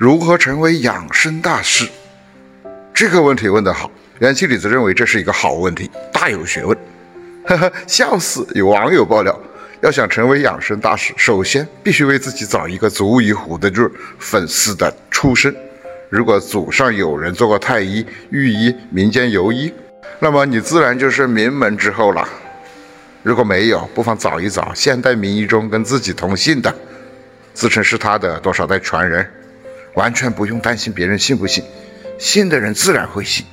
如何成为养生大师？这个问题问得好，元气李子认为这是一个好问题，大有学问。呵呵，笑死！有网友爆料，要想成为养生大师，首先必须为自己找一个足以唬得住粉丝的出身。如果祖上有人做过太医、御医、民间游医，那么你自然就是名门之后了。如果没有，不妨找一找现代名医中跟自己同姓的，自称是他的多少代传人。完全不用担心别人信不信，信的人自然会信，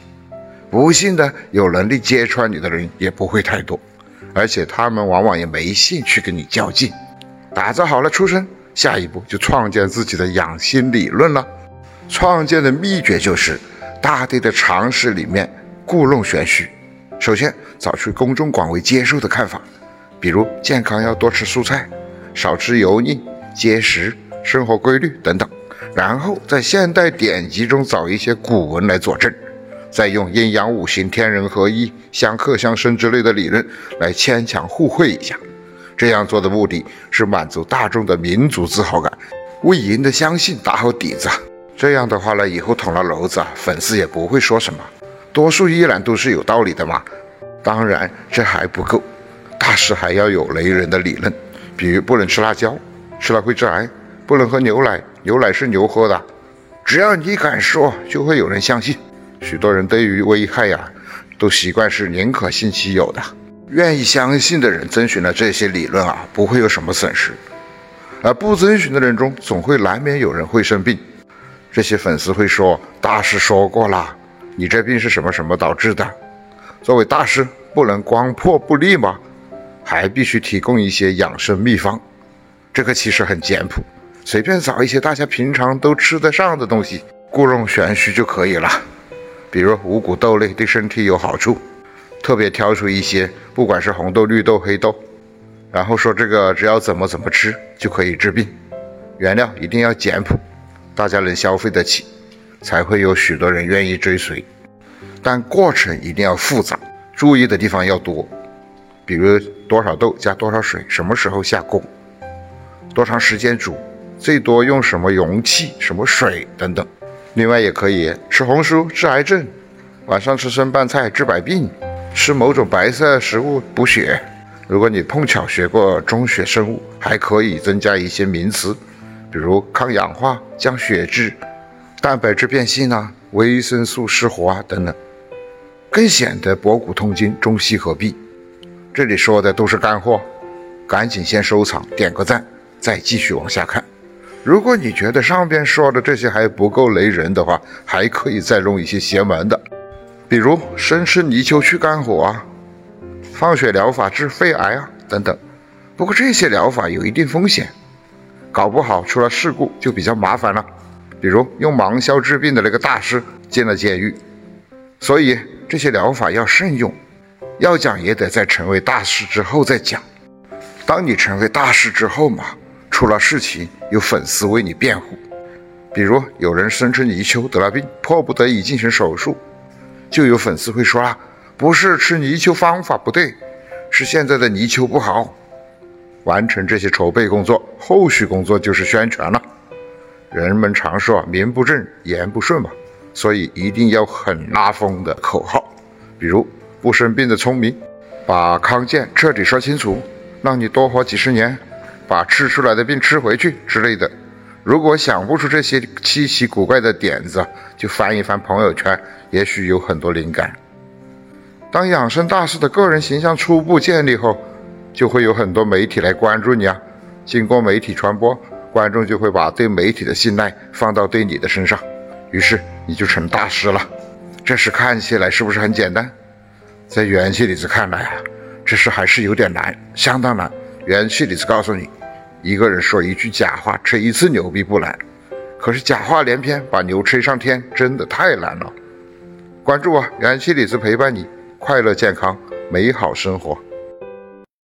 不信的有能力揭穿你的人也不会太多，而且他们往往也没兴趣跟你较劲。打造好了出身，下一步就创建自己的养心理论了。创建的秘诀就是大地的常识里面故弄玄虚。首先找出公众广为接受的看法，比如健康要多吃蔬菜，少吃油腻、节食、生活规律等等。然后在现代典籍中找一些古文来佐证，再用阴阳五行、天人合一、相克相生之类的理论来牵强互会一下。这样做的目的是满足大众的民族自豪感，为赢得相信打好底子。这样的话呢，以后捅了娄子，粉丝也不会说什么。多数依然都是有道理的嘛。当然这还不够，大师还要有雷人的理论，比如不能吃辣椒，吃了会致癌。不能喝牛奶，牛奶是牛喝的。只要你敢说，就会有人相信。许多人对于危害呀，都习惯是宁可信其有的。愿意相信的人遵循了这些理论啊，不会有什么损失。而不遵循的人中，总会难免有人会生病。这些粉丝会说：“大师说过了，你这病是什么什么导致的？”作为大师，不能光破不立吗？还必须提供一些养生秘方。这个其实很简朴。随便找一些大家平常都吃得上的东西，故弄玄虚就可以了。比如五谷豆类对身体有好处，特别挑出一些，不管是红豆、绿豆、黑豆，然后说这个只要怎么怎么吃就可以治病。原料一定要简朴，大家能消费得起，才会有许多人愿意追随。但过程一定要复杂，注意的地方要多，比如多少豆加多少水，什么时候下锅，多长时间煮。最多用什么容器、什么水等等。另外也可以吃红薯治癌症，晚上吃生拌菜治百病，吃某种白色食物补血。如果你碰巧学过中学生物，还可以增加一些名词，比如抗氧化、降血脂、蛋白质变性啊、维生素失活啊等等，更显得博古通今、中西合璧。这里说的都是干货，赶紧先收藏，点个赞，再继续往下看。如果你觉得上边说的这些还不够雷人的话，还可以再弄一些邪门的，比如生吃泥鳅去肝火啊，放血疗法治肺癌啊等等。不过这些疗法有一定风险，搞不好出了事故就比较麻烦了。比如用芒硝治病的那个大师进了监狱，所以这些疗法要慎用。要讲也得在成为大师之后再讲。当你成为大师之后嘛。出了事情，有粉丝为你辩护。比如有人生吃泥鳅得了病，迫不得已进行手术，就有粉丝会说啊，不是吃泥鳅方法不对，是现在的泥鳅不好。完成这些筹备工作，后续工作就是宣传了。人们常说名不正言不顺嘛，所以一定要很拉风的口号，比如不生病的聪明，把康健彻底说清楚，让你多活几十年。把吃出来的病吃回去之类的，如果想不出这些稀奇古怪的点子，就翻一翻朋友圈，也许有很多灵感。当养生大师的个人形象初步建立后，就会有很多媒体来关注你啊。经过媒体传播，观众就会把对媒体的信赖放到对你的身上，于是你就成大师了。这事看起来是不是很简单？在元气李子看来啊，这事还是有点难，相当难。元气李子告诉你。一个人说一句假话，吹一次牛逼不难，可是假话连篇，把牛吹上天，真的太难了。关注我，元气李子陪伴你，快乐健康，美好生活。